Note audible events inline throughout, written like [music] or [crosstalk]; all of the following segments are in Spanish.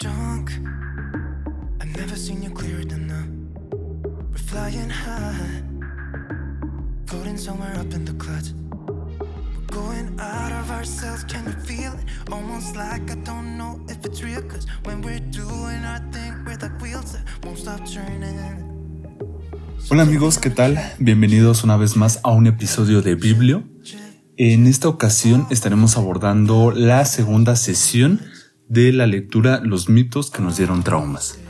Drunk, I've never seen you clearer than now. We're flying high, floating somewhere up in the clouds. We're going out of ourselves, can you feel it? Almost like I don't know if it's real. Cause when we're doing our thing, Hola amigos, ¿qué tal? Bienvenidos una vez más a un episodio de Biblio. En esta ocasión estaremos abordando la segunda sesión de la lectura Los mitos que nos dieron traumas.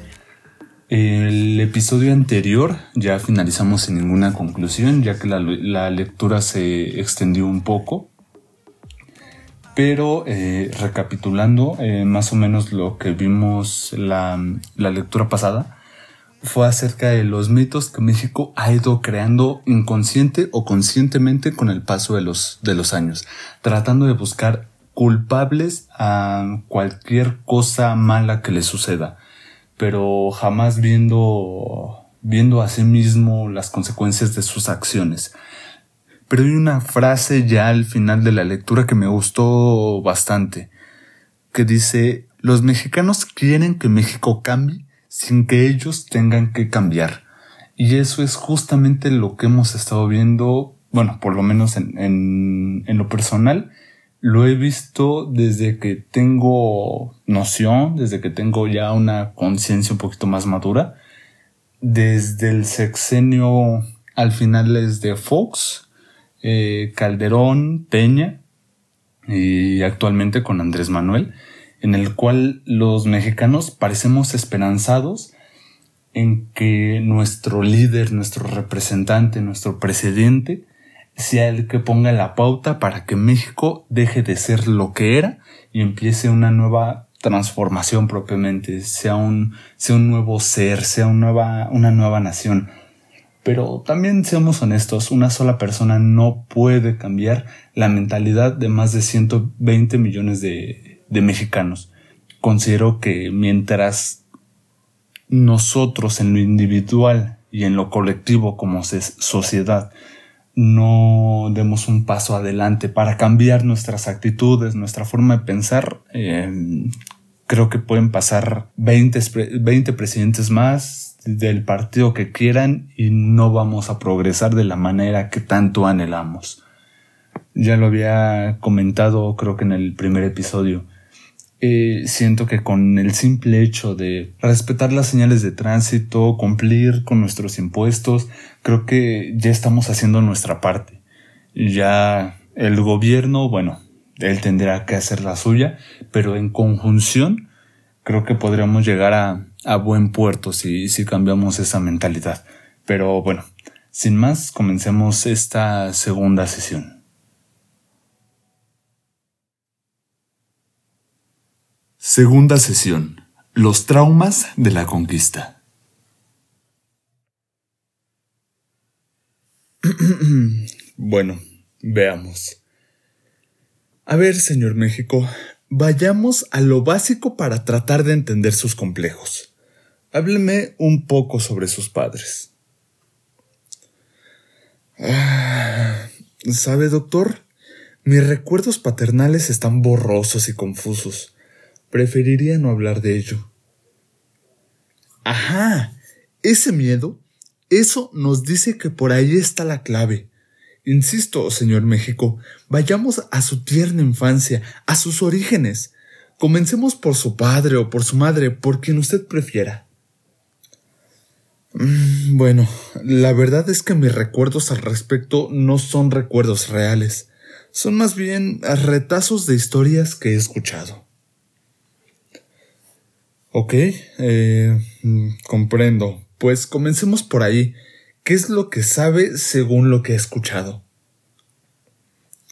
El episodio anterior ya finalizamos sin ninguna conclusión, ya que la, la lectura se extendió un poco. Pero eh, recapitulando eh, más o menos lo que vimos la, la lectura pasada, fue acerca de los mitos que México ha ido creando inconsciente o conscientemente con el paso de los, de los años, tratando de buscar culpables a cualquier cosa mala que le suceda, pero jamás viendo, viendo a sí mismo las consecuencias de sus acciones. Pero hay una frase ya al final de la lectura que me gustó bastante, que dice, los mexicanos quieren que México cambie sin que ellos tengan que cambiar. Y eso es justamente lo que hemos estado viendo, bueno, por lo menos en, en, lo personal, lo he visto desde que tengo noción, desde que tengo ya una conciencia un poquito más madura, desde el sexenio al final es de Fox, eh, Calderón, Peña y actualmente con Andrés Manuel en el cual los mexicanos parecemos esperanzados en que nuestro líder, nuestro representante, nuestro presidente sea el que ponga la pauta para que México deje de ser lo que era y empiece una nueva transformación propiamente, sea un, sea un nuevo ser, sea una nueva, una nueva nación. Pero también seamos honestos, una sola persona no puede cambiar la mentalidad de más de 120 millones de, de mexicanos. Considero que mientras nosotros en lo individual y en lo colectivo como sociedad no demos un paso adelante para cambiar nuestras actitudes, nuestra forma de pensar, eh, creo que pueden pasar 20, 20 presidentes más del partido que quieran y no vamos a progresar de la manera que tanto anhelamos. Ya lo había comentado creo que en el primer episodio. Eh, siento que con el simple hecho de respetar las señales de tránsito, cumplir con nuestros impuestos, creo que ya estamos haciendo nuestra parte. Ya el gobierno, bueno, él tendrá que hacer la suya, pero en conjunción creo que podríamos llegar a, a buen puerto si, si cambiamos esa mentalidad. Pero bueno, sin más, comencemos esta segunda sesión. Segunda sesión. Los traumas de la conquista. [clears throat] bueno, veamos. A ver, señor México, vayamos a lo básico para tratar de entender sus complejos. Hábleme un poco sobre sus padres. Ah, ¿Sabe, doctor? Mis recuerdos paternales están borrosos y confusos. Preferiría no hablar de ello. Ajá, ese miedo, eso nos dice que por ahí está la clave. Insisto, señor México, vayamos a su tierna infancia, a sus orígenes. Comencemos por su padre o por su madre, por quien usted prefiera. Mm, bueno, la verdad es que mis recuerdos al respecto no son recuerdos reales, son más bien retazos de historias que he escuchado. Ok, eh, mm, comprendo. Pues comencemos por ahí. ¿Qué es lo que sabe según lo que ha escuchado?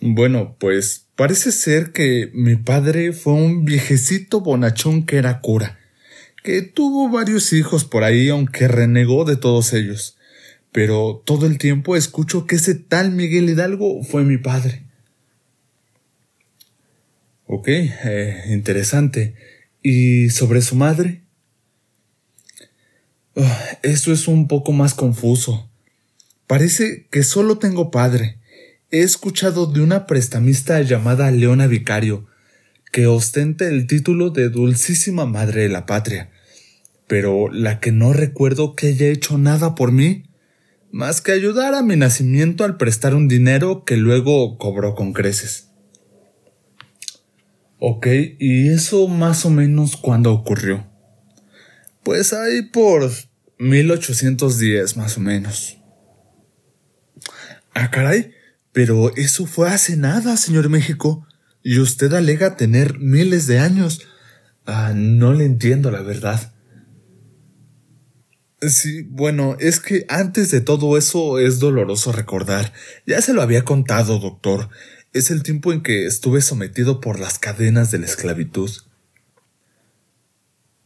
Bueno, pues parece ser que mi padre fue un viejecito bonachón que era cura, que tuvo varios hijos por ahí aunque renegó de todos ellos. Pero todo el tiempo escucho que ese tal Miguel Hidalgo fue mi padre. Ok, eh, interesante. ¿Y sobre su madre? Eso es un poco más confuso. Parece que solo tengo padre. He escuchado de una prestamista llamada Leona Vicario, que ostenta el título de Dulcísima Madre de la Patria, pero la que no recuerdo que haya hecho nada por mí, más que ayudar a mi nacimiento al prestar un dinero que luego cobró con creces. Ok, ¿y eso más o menos cuándo ocurrió? Pues ahí por 1810 más o menos. Ah, caray, pero eso fue hace nada, señor México, y usted alega tener miles de años. Ah, no le entiendo la verdad. Sí, bueno, es que antes de todo eso es doloroso recordar. Ya se lo había contado, doctor. Es el tiempo en que estuve sometido por las cadenas de la esclavitud.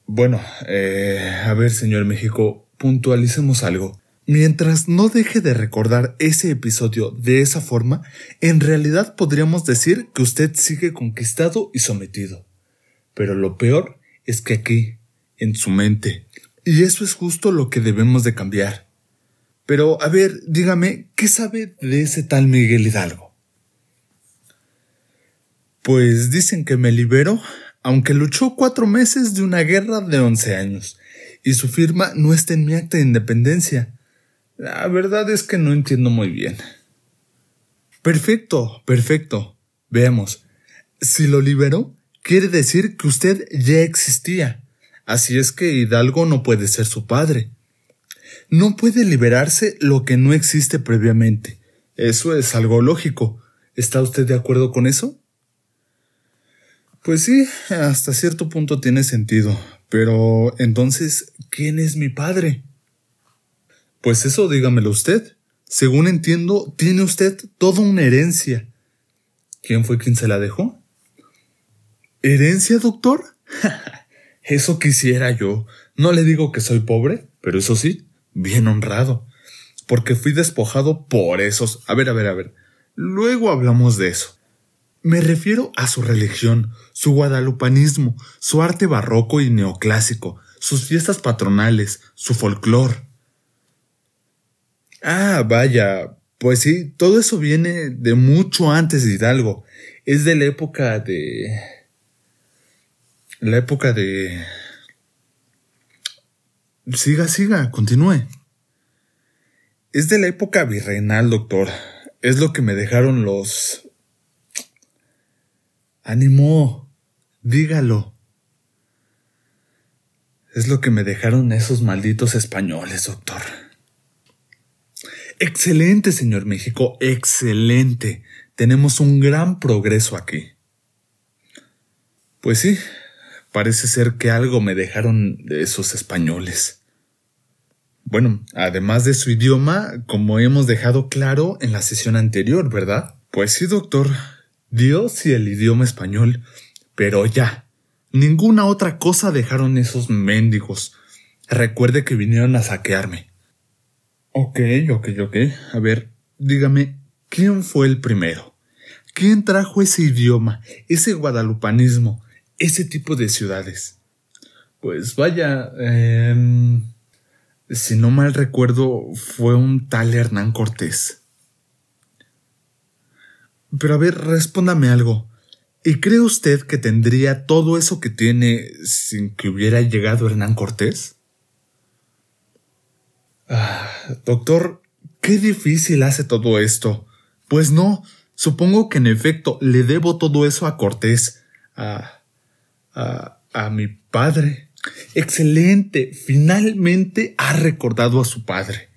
Bueno, eh, a ver, señor México, puntualicemos algo. Mientras no deje de recordar ese episodio de esa forma, en realidad podríamos decir que usted sigue conquistado y sometido. Pero lo peor es que aquí, en su mente, y eso es justo lo que debemos de cambiar. Pero, a ver, dígame, ¿qué sabe de ese tal Miguel Hidalgo? Pues dicen que me liberó, aunque luchó cuatro meses de una guerra de once años, y su firma no está en mi acta de independencia la verdad es que no entiendo muy bien. Perfecto, perfecto. Veamos. Si lo liberó, quiere decir que usted ya existía. Así es que Hidalgo no puede ser su padre. No puede liberarse lo que no existe previamente. Eso es algo lógico. ¿Está usted de acuerdo con eso? Pues sí, hasta cierto punto tiene sentido. Pero entonces, ¿quién es mi padre? Pues eso dígamelo usted. Según entiendo, tiene usted toda una herencia. ¿Quién fue quien se la dejó? ¿Herencia, doctor? [laughs] eso quisiera yo. No le digo que soy pobre, pero eso sí, bien honrado. Porque fui despojado por esos. A ver, a ver, a ver. Luego hablamos de eso. Me refiero a su religión, su guadalupanismo, su arte barroco y neoclásico, sus fiestas patronales, su folclor. Ah, vaya, pues sí, todo eso viene de mucho antes de Hidalgo. Es de la época de... La época de... Siga, siga, continúe. Es de la época virreinal, doctor. Es lo que me dejaron los... Ánimo. Dígalo. Es lo que me dejaron esos malditos españoles, doctor. Excelente, señor México, excelente. Tenemos un gran progreso aquí. Pues sí, parece ser que algo me dejaron de esos españoles. Bueno, además de su idioma, como hemos dejado claro en la sesión anterior, ¿verdad? Pues sí, doctor. Dios y el idioma español. Pero ya. Ninguna otra cosa dejaron esos mendigos. Recuerde que vinieron a saquearme. Ok, ok, ok. A ver, dígame, ¿quién fue el primero? ¿Quién trajo ese idioma, ese guadalupanismo, ese tipo de ciudades? Pues vaya, eh, si no mal recuerdo, fue un tal Hernán Cortés. Pero a ver, respóndame algo. ¿Y cree usted que tendría todo eso que tiene sin que hubiera llegado Hernán Cortés? Ah, doctor, qué difícil hace todo esto. Pues no, supongo que en efecto le debo todo eso a Cortés, a. a. a mi padre. Excelente, finalmente ha recordado a su padre.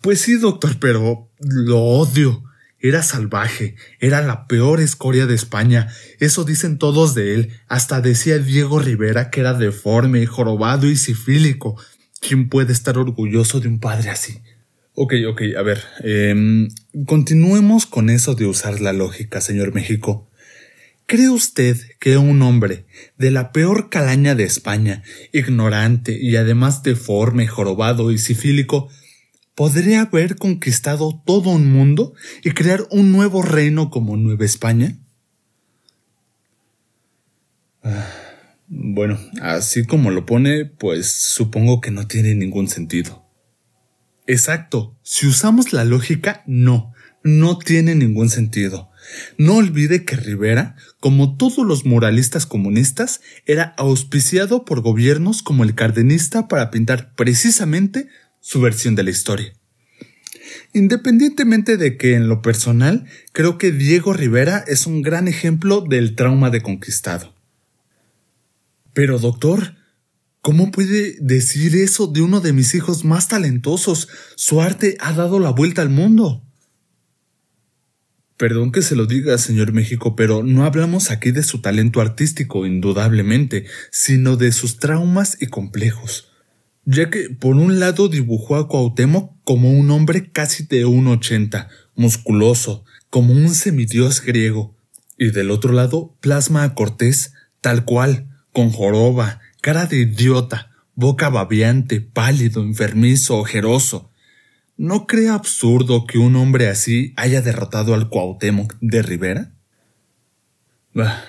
Pues sí, doctor, pero lo odio. Era salvaje, era la peor escoria de España, eso dicen todos de él, hasta decía Diego Rivera que era deforme, jorobado y sifílico, ¿Quién puede estar orgulloso de un padre así? Ok, ok, a ver. Em, continuemos con eso de usar la lógica, señor México. ¿Cree usted que un hombre de la peor calaña de España, ignorante y además deforme, jorobado y sifílico, podría haber conquistado todo un mundo y crear un nuevo reino como Nueva España? Ah, Bueno, así como lo pone, pues supongo que no tiene ningún sentido. Exacto, si usamos la lógica, no, no tiene ningún sentido. No olvide que Rivera, como todos los muralistas comunistas, era auspiciado por gobiernos como el cardenista para pintar precisamente su versión de la historia. Independientemente de que en lo personal creo que Diego Rivera es un gran ejemplo del trauma de conquistado. Pero doctor, ¿cómo puede decir eso de uno de mis hijos más talentosos? Su arte ha dado la vuelta al mundo. Perdón que se lo diga, señor México, pero no hablamos aquí de su talento artístico, indudablemente, sino de sus traumas y complejos. Ya que, por un lado, dibujó a Cuauhtémoc como un hombre casi de un ochenta, musculoso, como un semidios griego, y del otro lado plasma a Cortés, tal cual, con joroba, cara de idiota, boca babeante, pálido, enfermizo, ojeroso. ¿No cree absurdo que un hombre así haya derrotado al Cuauhtémoc de Rivera? Bah,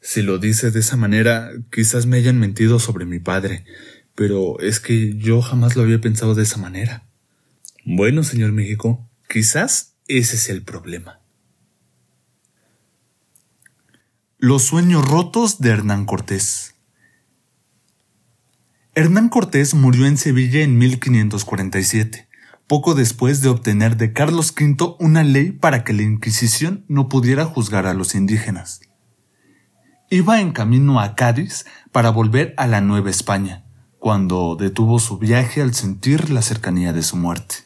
si lo dice de esa manera, quizás me hayan mentido sobre mi padre, pero es que yo jamás lo había pensado de esa manera. Bueno, señor México, quizás ese es el problema. Los sueños rotos de Hernán Cortés. Hernán Cortés murió en Sevilla en 1547, poco después de obtener de Carlos V una ley para que la Inquisición no pudiera juzgar a los indígenas. Iba en camino a Cádiz para volver a la Nueva España, cuando detuvo su viaje al sentir la cercanía de su muerte.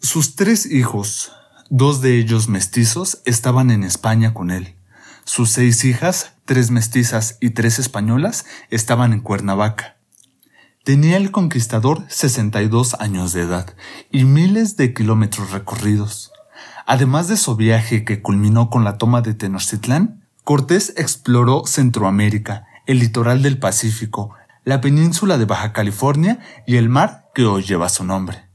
Sus tres hijos, Dos de ellos mestizos estaban en España con él. Sus seis hijas, tres mestizas y tres españolas, estaban en Cuernavaca. Tenía el conquistador 62 años de edad y miles de kilómetros recorridos. Además de su viaje que culminó con la toma de Tenochtitlán, Cortés exploró Centroamérica, el litoral del Pacífico, la península de Baja California y el mar que hoy lleva su nombre.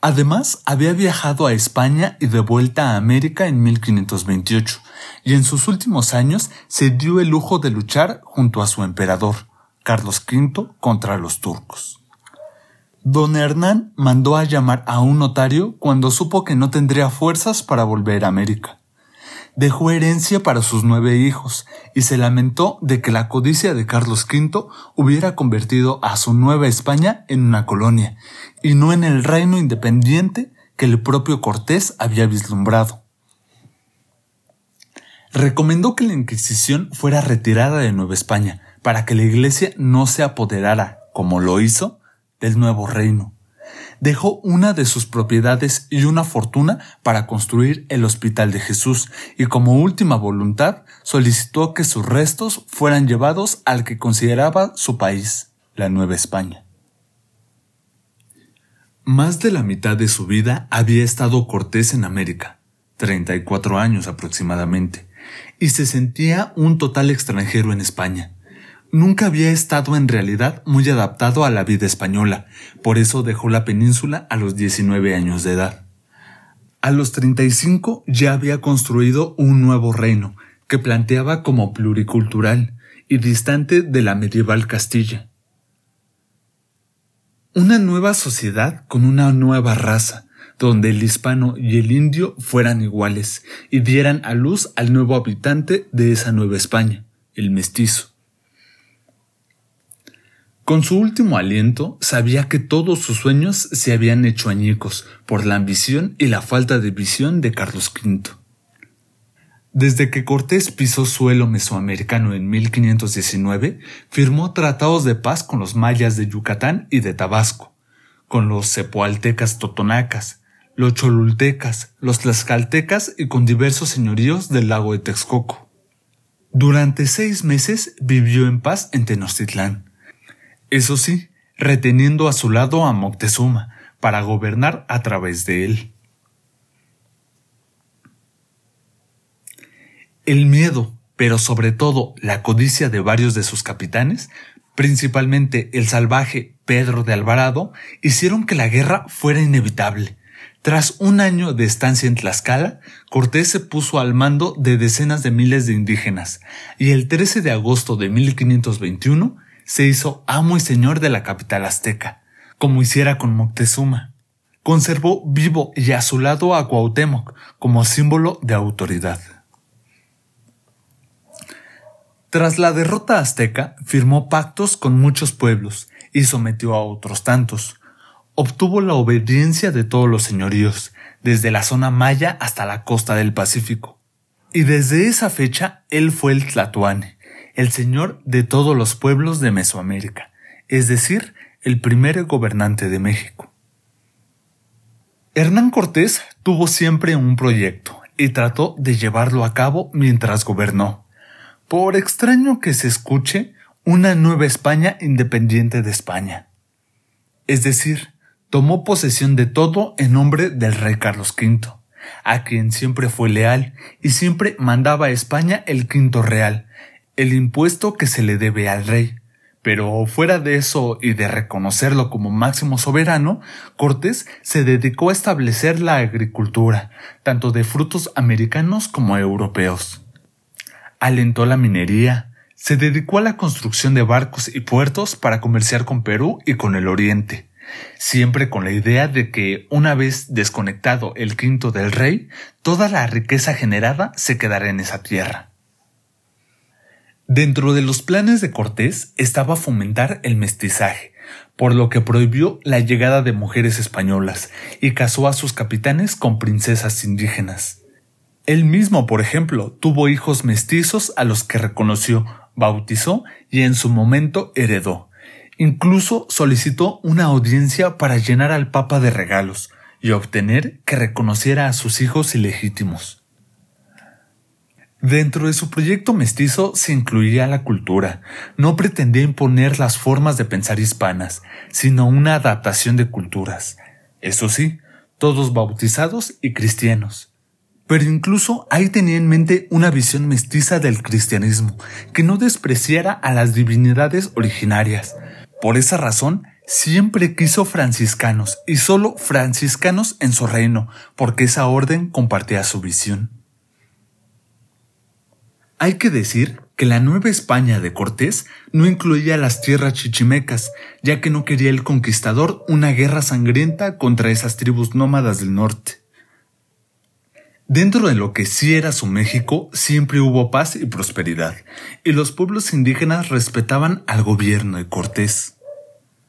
Además, había viajado a España y de vuelta a América en 1528, y en sus últimos años se dio el lujo de luchar junto a su emperador, Carlos V, contra los turcos. Don Hernán mandó a llamar a un notario cuando supo que no tendría fuerzas para volver a América dejó herencia para sus nueve hijos y se lamentó de que la codicia de Carlos V hubiera convertido a su Nueva España en una colonia y no en el reino independiente que el propio Cortés había vislumbrado. Recomendó que la Inquisición fuera retirada de Nueva España para que la Iglesia no se apoderara, como lo hizo, del nuevo reino dejó una de sus propiedades y una fortuna para construir el Hospital de Jesús y como última voluntad solicitó que sus restos fueran llevados al que consideraba su país, la Nueva España. Más de la mitad de su vida había estado Cortés en América, 34 años aproximadamente, y se sentía un total extranjero en España Nunca había estado en realidad muy adaptado a la vida española, por eso dejó la península a los 19 años de edad. A los 35 ya había construido un nuevo reino, que planteaba como pluricultural y distante de la medieval Castilla. Una nueva sociedad con una nueva raza, donde el hispano y el indio fueran iguales y dieran a luz al nuevo habitante de esa nueva España, el mestizo. Con su último aliento sabía que todos sus sueños se habían hecho añicos por la ambición y la falta de visión de Carlos V. Desde que Cortés pisó suelo mesoamericano en 1519, firmó tratados de paz con los mayas de Yucatán y de Tabasco, con los cepoaltecas totonacas, los cholultecas, los tlaxcaltecas y con diversos señoríos del lago de Texcoco. Durante seis meses vivió en paz en Tenochtitlán eso sí, reteniendo a su lado a Moctezuma para gobernar a través de él. El miedo, pero sobre todo la codicia de varios de sus capitanes, principalmente el salvaje Pedro de Alvarado, hicieron que la guerra fuera inevitable, Tras un año de estancia en Tlaxcala, Cortés se puso al mando de decenas de miles de indígenas y el 13 de agosto de 1521 se hizo amo y señor de la capital azteca, como hiciera con Moctezuma. Conservó vivo y a su lado a Cuauhtémoc como símbolo de autoridad. Tras la derrota azteca, firmó pactos con muchos pueblos y sometió a otros tantos. Obtuvo la obediencia de todos los señoríos, desde la zona maya hasta la costa del Pacífico. Y desde esa fecha él fue el Tlatoane, el señor de todos los pueblos de Mesoamérica, es decir, el primer gobernante de México. Hernán Cortés tuvo siempre un proyecto y trató de llevarlo a cabo mientras gobernó. Por extraño que se escuche, una nueva España independiente de España. Es decir, tomó posesión de todo en nombre del rey Carlos V, a quien siempre fue leal y siempre mandaba a España el quinto real, el impuesto que se le debe al rey. Pero fuera de eso y de reconocerlo como máximo soberano, Cortés se dedicó a establecer la agricultura, tanto de frutos americanos como europeos alentó la minería, se dedicó a la construcción de barcos y puertos para comerciar con Perú y con el Oriente, siempre con la idea de que, una vez desconectado el quinto del rey, toda la riqueza generada se quedará en esa tierra. Dentro de los planes de Cortés estaba fomentar el mestizaje, por lo que prohibió la llegada de mujeres españolas y casó a sus capitanes con princesas indígenas. Él mismo, por ejemplo, tuvo hijos mestizos a los que reconoció, bautizó y en su momento heredó. Incluso solicitó una audiencia para llenar al Papa de regalos y obtener que reconociera a sus hijos ilegítimos. Dentro de su proyecto mestizo se incluía la cultura. No pretendía imponer las formas de pensar hispanas, sino una adaptación de culturas. Eso sí, todos bautizados y cristianos. Pero incluso ahí tenía en mente una visión mestiza del cristianismo, que no despreciara a las divinidades originarias. Por esa razón, siempre quiso franciscanos, y solo franciscanos en su reino, porque esa orden compartía su visión. Hay que decir que la Nueva España de Cortés no incluía las tierras chichimecas, ya que no quería el conquistador una guerra sangrienta contra esas tribus nómadas del norte. Dentro de lo que sí era su México, siempre hubo paz y prosperidad, y los pueblos indígenas respetaban al gobierno de Cortés.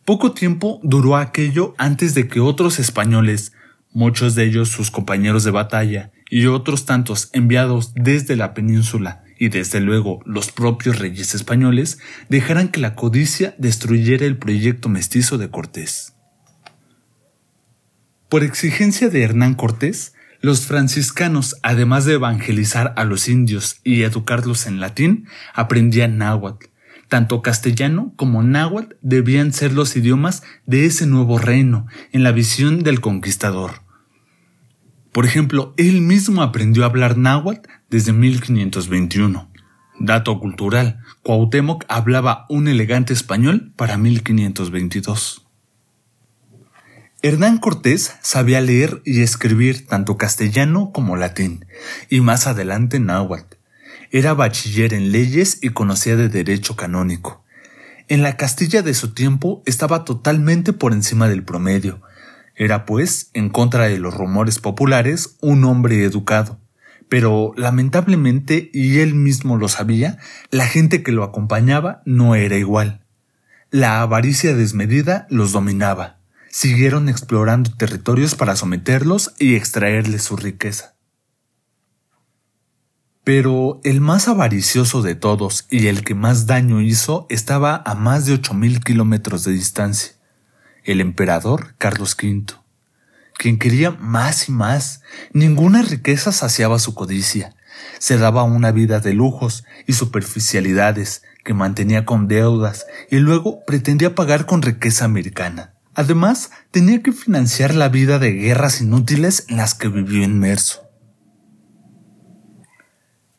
Poco tiempo duró aquello antes de que otros españoles, muchos de ellos sus compañeros de batalla, y otros tantos enviados desde la península y desde luego los propios reyes españoles, dejaran que la codicia destruyera el proyecto mestizo de Cortés. Por exigencia de Hernán Cortés, los franciscanos, además de evangelizar a los indios y educarlos en latín, aprendían náhuatl. Tanto castellano como náhuatl debían ser los idiomas de ese nuevo reino, en la visión del conquistador. Por ejemplo, él mismo aprendió a hablar náhuatl desde 1521. Dato cultural, Cuauhtémoc hablaba un elegante español para 1522. Hernán Cortés sabía leer y escribir tanto castellano como latín, y más adelante náhuatl. Era bachiller en leyes y conocía de derecho canónico. En la Castilla de su tiempo estaba totalmente por encima del promedio. Era, pues, en contra de los rumores populares, un hombre educado. Pero, lamentablemente, y él mismo lo sabía, la gente que lo acompañaba no era igual. La avaricia desmedida los dominaba siguieron explorando territorios para someterlos y extraerles su riqueza. Pero el más avaricioso de todos y el que más daño hizo estaba a más de ocho mil kilómetros de distancia, el emperador Carlos V, quien quería más y más. Ninguna riqueza saciaba su codicia. Se daba una vida de lujos y superficialidades que mantenía con deudas y luego pretendía pagar con riqueza americana. Además, tenía que financiar la vida de guerras inútiles en las que vivió inmerso.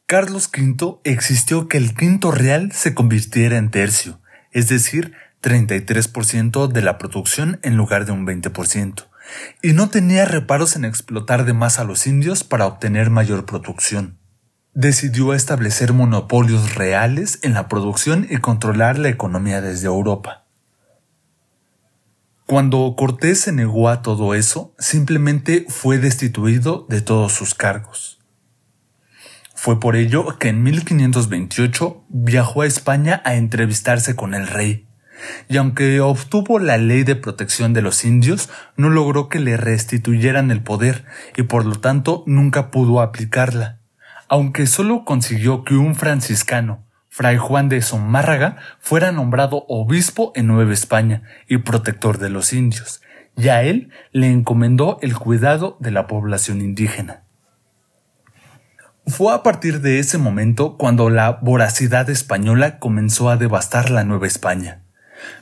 Carlos V existió que el quinto real se convirtiera en tercio, es decir, 33% de la producción en lugar de un 20%, y no tenía reparos en explotar de más a los indios para obtener mayor producción. Decidió establecer monopolios reales en la producción y controlar la economía desde Europa. Cuando Cortés se negó a todo eso, simplemente fue destituido de todos sus cargos. Fue por ello que en 1528 viajó a España a entrevistarse con el rey, y aunque obtuvo la ley de protección de los indios, no logró que le restituyeran el poder y por lo tanto nunca pudo aplicarla, aunque solo consiguió que un franciscano, Fray Juan de Zumárraga fuera nombrado obispo en Nueva España y protector de los indios, y a él le encomendó el cuidado de la población indígena. Fue a partir de ese momento cuando la voracidad española comenzó a devastar la Nueva España.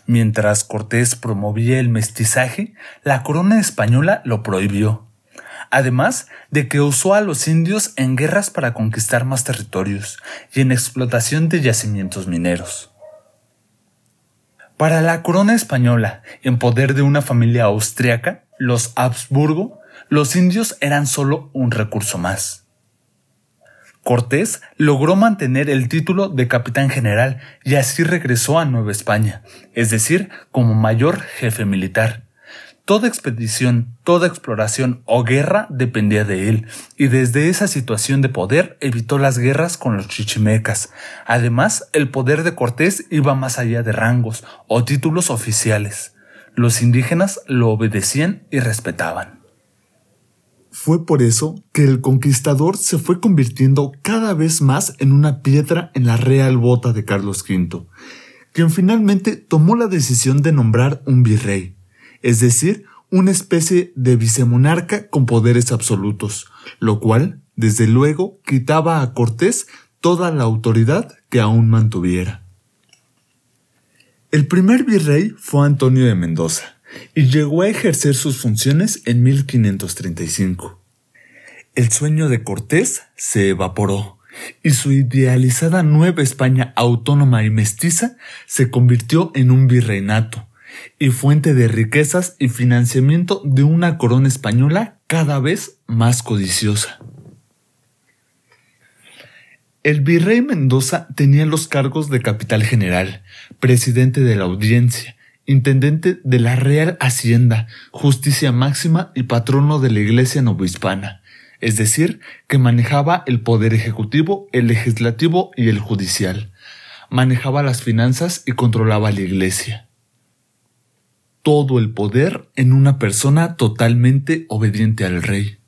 Mientras Cortés promovía el mestizaje, la corona española lo prohibió además de que usó a los indios en guerras para conquistar más territorios y en explotación de yacimientos mineros. Para la corona española, en poder de una familia austriaca, los Habsburgo, los indios eran solo un recurso más. Cortés logró mantener el título de capitán general y así regresó a Nueva España, es decir, como mayor jefe militar, Toda expedición, toda exploración o guerra dependía de él, y desde esa situación de poder evitó las guerras con los chichimecas. Además, el poder de Cortés iba más allá de rangos o títulos oficiales. Los indígenas lo obedecían y respetaban. Fue por eso que el conquistador se fue convirtiendo cada vez más en una piedra en la real bota de Carlos V, quien finalmente tomó la decisión de nombrar un virrey es decir, una especie de vicemonarca con poderes absolutos, lo cual, desde luego, quitaba a Cortés toda la autoridad que aún mantuviera. El primer virrey fue Antonio de Mendoza, y llegó a ejercer sus funciones en 1535. El sueño de Cortés se evaporó, y su idealizada Nueva España autónoma y mestiza se convirtió en un virreinato, y fuente de riquezas y financiamiento de una corona española cada vez más codiciosa. El virrey Mendoza tenía los cargos de capital general, presidente de la audiencia, intendente de la Real Hacienda, justicia máxima y patrono de la Iglesia novohispana, es decir, que manejaba el poder ejecutivo, el legislativo y el judicial, manejaba las finanzas y controlaba la Iglesia todo el poder en una persona totalmente obediente al rey.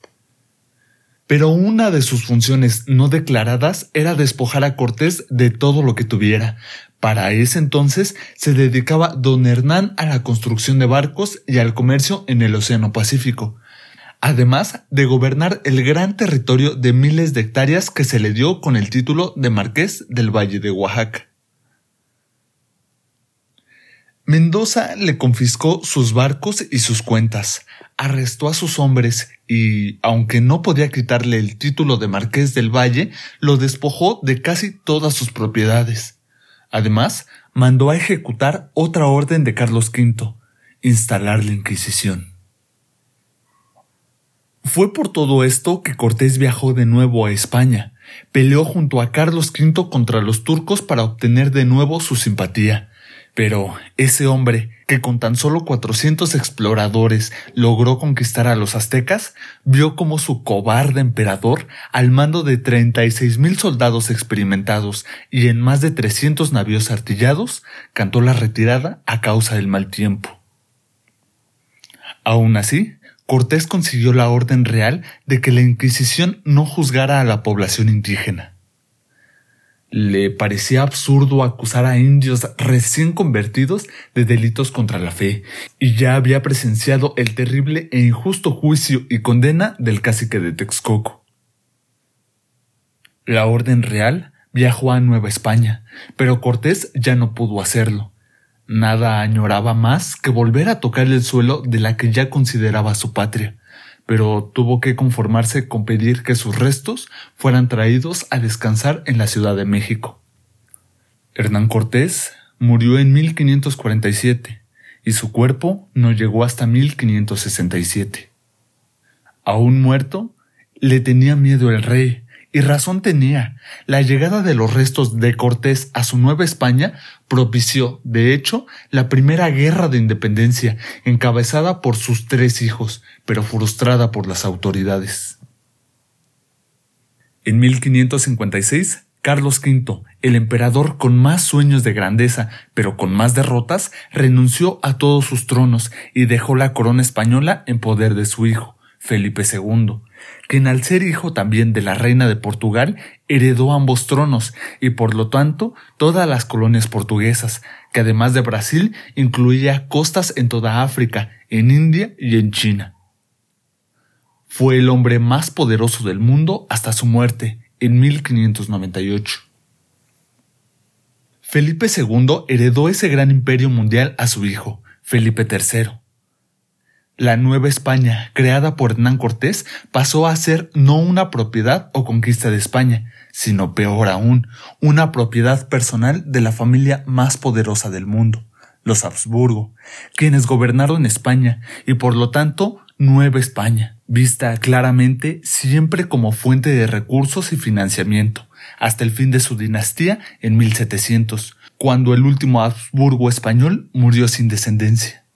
Pero una de sus funciones no declaradas era despojar a Cortés de todo lo que tuviera. Para ese entonces se dedicaba don Hernán a la construcción de barcos y al comercio en el Océano Pacífico, además de gobernar el gran territorio de miles de hectáreas que se le dio con el título de Marqués del Valle de Oaxaca. Mendoza le confiscó sus barcos y sus cuentas, arrestó a sus hombres y, aunque no podía quitarle el título de Marqués del Valle, lo despojó de casi todas sus propiedades. Además, mandó a ejecutar otra orden de Carlos V, instalar la Inquisición. Fue por todo esto que Cortés viajó de nuevo a España, peleó junto a Carlos V contra los turcos para obtener de nuevo su simpatía, pero ese hombre, que con tan solo 400 exploradores logró conquistar a los aztecas, vio como su cobarde emperador, al mando de 36 mil soldados experimentados y en más de 300 navíos artillados, cantó la retirada a causa del mal tiempo. Aún así, Cortés consiguió la orden real de que la Inquisición no juzgara a la población indígena. Le parecía absurdo acusar a indios recién convertidos de delitos contra la fe, y ya había presenciado el terrible e injusto juicio y condena del cacique de Texcoco. La Orden Real viajó a Nueva España, pero Cortés ya no pudo hacerlo. Nada añoraba más que volver a tocar el suelo de la que ya consideraba su patria pero tuvo que conformarse con pedir que sus restos fueran traídos a descansar en la Ciudad de México. Hernán Cortés murió en 1547 y su cuerpo no llegó hasta 1567. Aún muerto, le tenía miedo el rey, y razón tenía. La llegada de los restos de Cortés a su Nueva España propició, de hecho, la primera guerra de independencia, encabezada por sus tres hijos, pero frustrada por las autoridades. En 1556, Carlos V, el emperador con más sueños de grandeza, pero con más derrotas, renunció a todos sus tronos y dejó la corona española en poder de su hijo, Felipe II, quien al ser hijo también de la reina de Portugal heredó ambos tronos y por lo tanto todas las colonias portuguesas, que además de Brasil incluía costas en toda África, en India y en China. Fue el hombre más poderoso del mundo hasta su muerte en 1598. Felipe II heredó ese gran imperio mundial a su hijo, Felipe III. La Nueva España, creada por Hernán Cortés, pasó a ser no una propiedad o conquista de España, sino peor aún, una propiedad personal de la familia más poderosa del mundo, los Habsburgo, quienes gobernaron España y por lo tanto Nueva España, vista claramente siempre como fuente de recursos y financiamiento, hasta el fin de su dinastía en 1700, cuando el último Habsburgo español murió sin descendencia.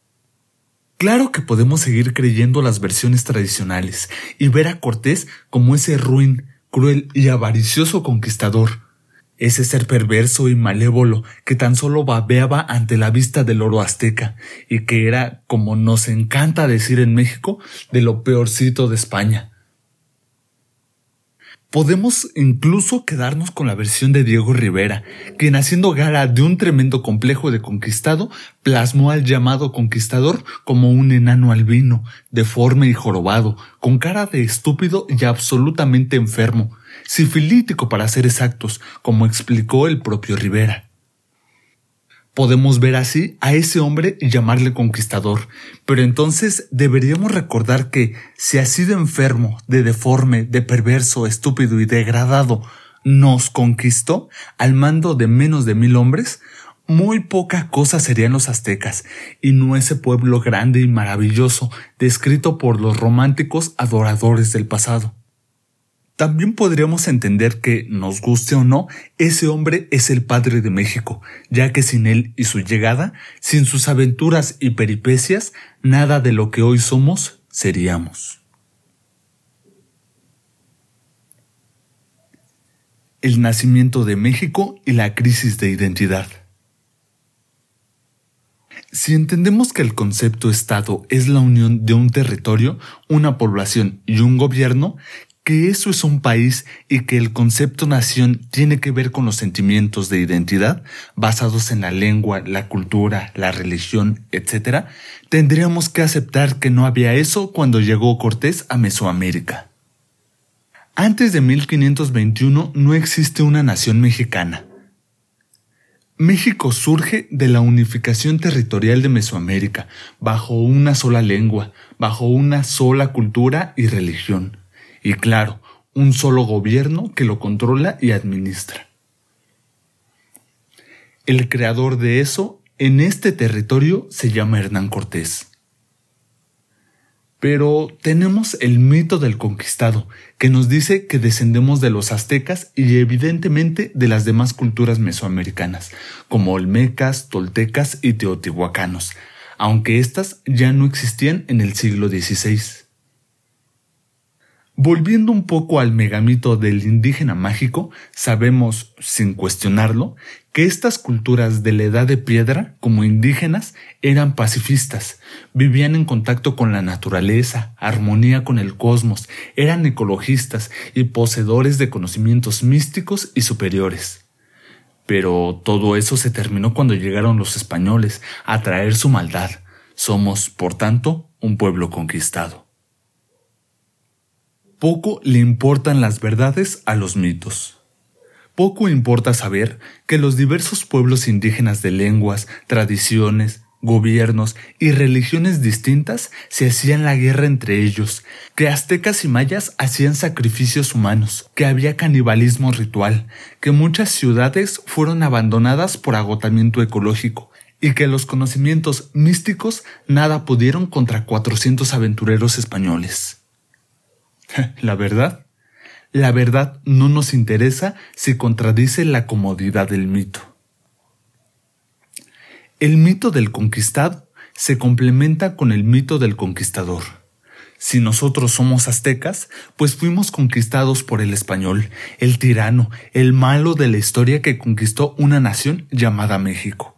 Claro que podemos seguir creyendo las versiones tradicionales y ver a Cortés como ese ruin, cruel y avaricioso conquistador, ese ser perverso y malévolo que tan solo babeaba ante la vista del oro azteca y que era, como nos encanta decir en México, de lo peorcito de España. Podemos incluso quedarnos con la versión de Diego Rivera, quien haciendo gala de un tremendo complejo de conquistado, plasmó al llamado conquistador como un enano albino, deforme y jorobado, con cara de estúpido y absolutamente enfermo, sifilítico para ser exactos, como explicó el propio Rivera. Podemos ver así a ese hombre y llamarle conquistador, pero entonces deberíamos recordar que si así de enfermo, de deforme, de perverso, estúpido y degradado nos conquistó al mando de menos de mil hombres, muy poca cosa serían los aztecas, y no ese pueblo grande y maravilloso descrito por los románticos adoradores del pasado. También podríamos entender que, nos guste o no, ese hombre es el padre de México, ya que sin él y su llegada, sin sus aventuras y peripecias, nada de lo que hoy somos seríamos. El nacimiento de México y la crisis de identidad. Si entendemos que el concepto Estado es la unión de un territorio, una población y un gobierno, que eso es un país y que el concepto nación tiene que ver con los sentimientos de identidad basados en la lengua, la cultura, la religión, etc., tendríamos que aceptar que no había eso cuando llegó Cortés a Mesoamérica. Antes de 1521 no existe una nación mexicana. México surge de la unificación territorial de Mesoamérica, bajo una sola lengua, bajo una sola cultura y religión y claro, un solo gobierno que lo controla y administra. El creador de eso en este territorio se llama Hernán Cortés. Pero tenemos el mito del conquistado, que nos dice que descendemos de los aztecas y evidentemente de las demás culturas mesoamericanas, como olmecas, toltecas y teotihuacanos, aunque éstas ya no existían en el siglo XVI. Volviendo un poco al megamito del indígena mágico, sabemos, sin cuestionarlo, que estas culturas de la edad de piedra, como indígenas, eran pacifistas, vivían en contacto con la naturaleza, armonía con el cosmos, eran ecologistas y poseedores de conocimientos místicos y superiores. Pero todo eso se terminó cuando llegaron los españoles a traer su maldad. Somos, por tanto, un pueblo conquistado. Poco le importan las verdades a los mitos. Poco importa saber que los diversos pueblos indígenas de lenguas, tradiciones, gobiernos y religiones distintas se hacían la guerra entre ellos, que aztecas y mayas hacían sacrificios humanos, que había canibalismo ritual, que muchas ciudades fueron abandonadas por agotamiento ecológico, y que los conocimientos místicos nada pudieron contra 400 aventureros españoles. [laughs] La verdad, la verdad no nos interesa si contradice la comodidad del mito. El mito del conquistado se complementa con el mito del conquistador. Si nosotros somos aztecas, pues fuimos conquistados por el español, el tirano, el malo de la historia que conquistó una nación llamada México.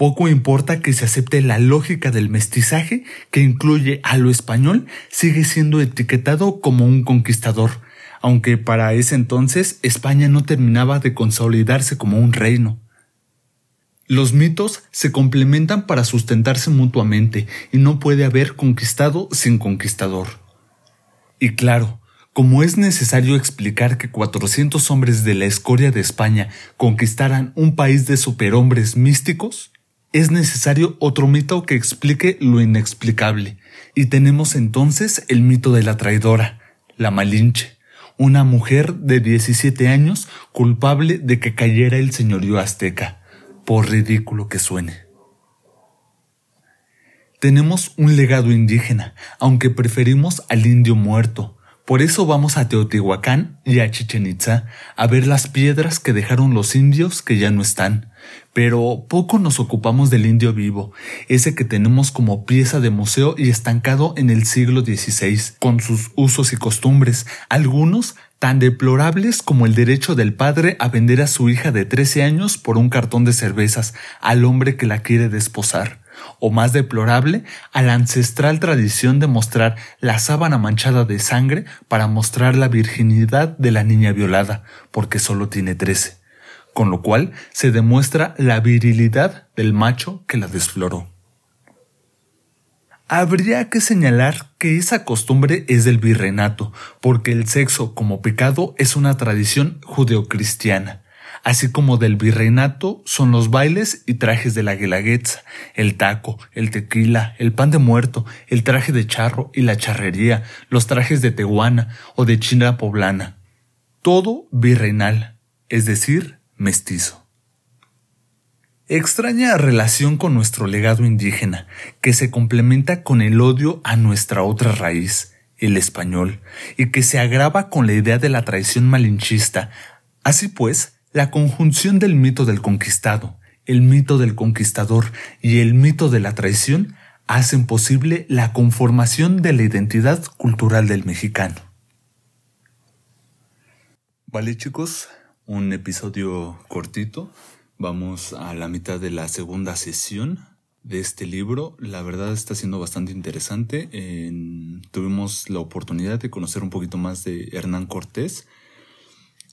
Poco importa que se acepte la lógica del mestizaje que incluye a lo español, sigue siendo etiquetado como un conquistador, aunque para ese entonces España no terminaba de consolidarse como un reino. Los mitos se complementan para sustentarse mutuamente y no puede haber conquistado sin conquistador. Y claro, como es necesario explicar que 400 hombres de la escoria de España conquistaran un país de superhombres místicos, es necesario otro mito que explique lo inexplicable, y tenemos entonces el mito de la traidora, la Malinche, una mujer de 17 años culpable de que cayera el señorío azteca, por ridículo que suene. Tenemos un legado indígena, aunque preferimos al indio muerto, por eso vamos a Teotihuacán y a Chichen Itza a ver las piedras que dejaron los indios que ya no están. Pero poco nos ocupamos del indio vivo, ese que tenemos como pieza de museo y estancado en el siglo XVI, con sus usos y costumbres, algunos tan deplorables como el derecho del padre a vender a su hija de 13 años por un cartón de cervezas al hombre que la quiere desposar o más deplorable, a la ancestral tradición de mostrar la sábana manchada de sangre para mostrar la virginidad de la niña violada, porque solo tiene trece, con lo cual se demuestra la virilidad del macho que la desfloró. Habría que señalar que esa costumbre es del virreinato, porque el sexo como pecado es una tradición judeocristiana, así como del virreinato son los bailes y trajes de la guelaguetza, el taco, el tequila, el pan de muerto, el traje de charro y la charrería, los trajes de tehuana o de china poblana. Todo virreinal, es decir, mestizo. Extraña relación con nuestro legado indígena, que se complementa con el odio a nuestra otra raíz, el español, y que se agrava con la idea de la traición malinchista. Así pues, la conjunción del mito del conquistado, el mito del conquistador y el mito de la traición hacen posible la conformación de la identidad cultural del mexicano. Vale chicos, un episodio cortito. Vamos a la mitad de la segunda sesión de este libro. La verdad está siendo bastante interesante. tuvimos la oportunidad de conocer un poquito más de Hernán Cortés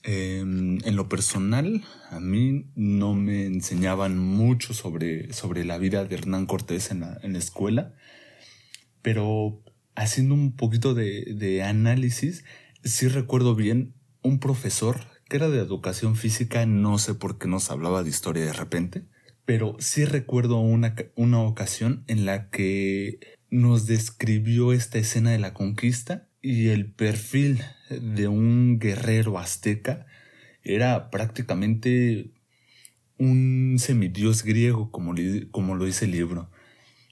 Em, en lo personal, a mí no me enseñaban mucho sobre, sobre la vida de Hernán Cortés en la, en la escuela, pero haciendo un poquito de, de análisis, sí recuerdo bien un profesor que era de educación física, no sé por qué nos hablaba de historia de repente, pero sí recuerdo una, una ocasión en la que nos describió esta escena de la conquista y el perfil de un guerrero azteca era prácticamente un semidios griego, como, como lo dice el libro.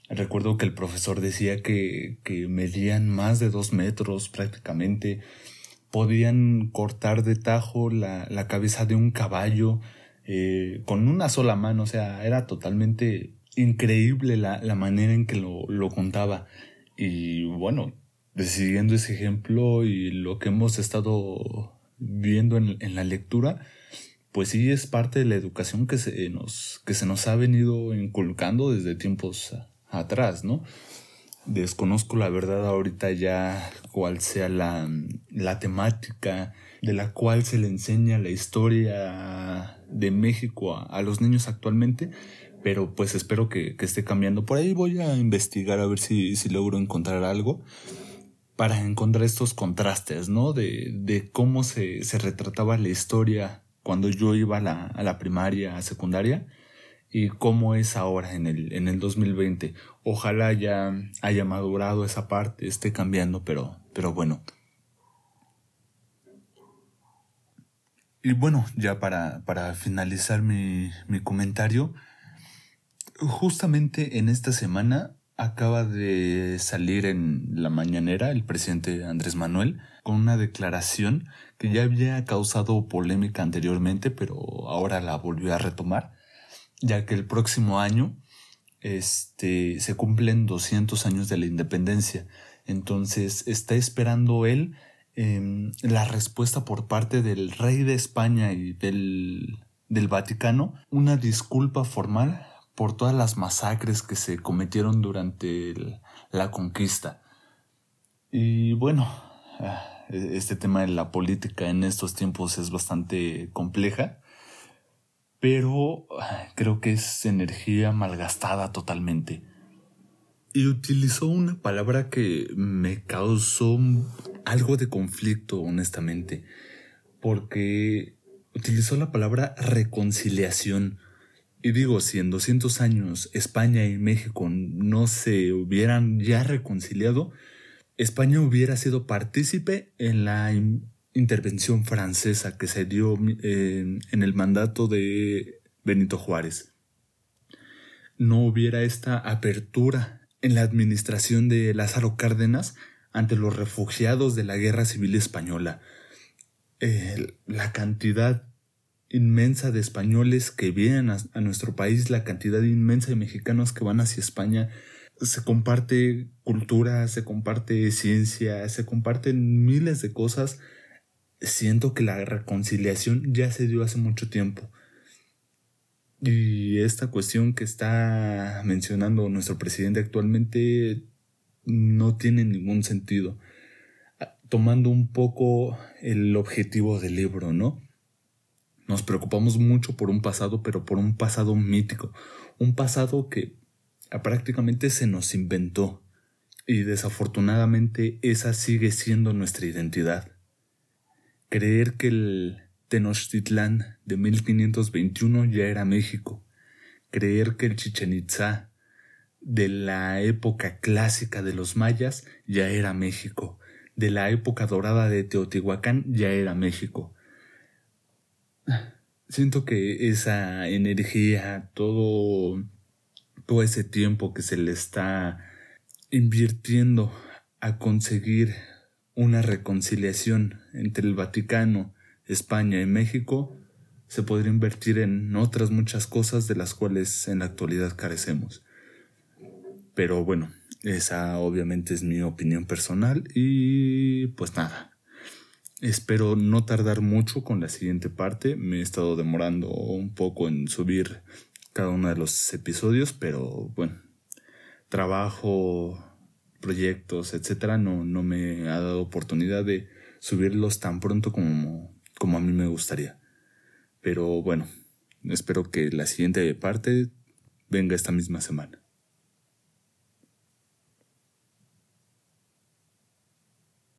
Recuerdo que el profesor decía que, que medían más de dos metros prácticamente, podían cortar de tajo la, la cabeza de un caballo eh, con una sola mano, o sea, era totalmente increíble la, la manera en que lo, lo contaba. Y bueno, siguiendo ese ejemplo y lo que hemos estado viendo en, la lectura, pues sí es parte de la educación que se nos, que se nos ha venido inculcando desde tiempos atrás, ¿no? Desconozco la verdad ahorita ya cuál sea la, la temática de la cual se le enseña la historia de México a, a los niños actualmente, pero pues espero que, que, esté cambiando. Por ahí voy a investigar a ver si, si logro encontrar algo para encontrar estos contrastes, ¿no? De, de cómo se, se, retrataba la historia cuando yo iba a la, a la primaria, a secundaria, y cómo es ahora en el, en el 2020. Ojalá ya haya madurado esa parte, esté cambiando, pero, pero bueno. Y bueno, ya para, para finalizar mi, mi comentario, justamente en esta semana acaba de salir en la mañanera el presidente Andrés Manuel con una declaración que ya había causado polémica anteriormente, pero ahora la volvió a retomar, ya que el próximo año este, se cumplen 200 años de la independencia. Entonces está esperando él em, la respuesta por parte del rey de España y del, del Vaticano, una disculpa formal por todas las masacres que se cometieron durante la conquista. Y bueno, ah, este tema de la política en estos tiempos es bastante compleja, pero ah, creo que es energía malgastada totalmente. Y utilizó una palabra que me causó algo de conflicto, honestamente, porque utilizó la palabra reconciliación y digo, si en 200 años España y México no se hubieran ya reconciliado, España hubiera sido partícipe en la intervención francesa que se dio eh, en el mandato de Benito Juárez. No hubiera esta apertura en la administración de Lázaro Cárdenas ante los refugiados de la Guerra Civil Española. La cantidad inmensa de españoles que vienen a, nuestro país, la cantidad inmensa de mexicanos que van hacia España, se comparte cultura, se comparte ciencia, se comparten miles de cosas. Siento que la reconciliación ya se dio hace mucho tiempo. Y esta cuestión que está mencionando nuestro presidente actualmente no tiene ningún sentido. Tomando un poco el objetivo del libro, ¿no? Nos preocupamos mucho por un pasado, pero por un pasado mítico, un pasado que prácticamente se nos inventó y desafortunadamente esa sigue siendo nuestra identidad. Creer que el Tenochtitlán de 1521 ya era México, creer que el Chichen Itza de la época clásica de los mayas ya era México, de la época dorada de Teotihuacán ya era México, Siento que esa energía, todo, todo ese tiempo que se le está invirtiendo a conseguir una reconciliación entre el Vaticano, España y México, se podría invertir en otras muchas cosas de las cuales en la actualidad carecemos. Pero bueno, esa obviamente es mi opinión personal y pues nada. Espero no tardar mucho con la siguiente parte. Me he estado demorando un poco en subir cada uno de los episodios, pero bueno, trabajo, proyectos, etcétera, no, no me ha dado oportunidad de subirlos tan pronto como, como a mí me gustaría. Pero bueno, espero que la siguiente parte venga esta misma semana.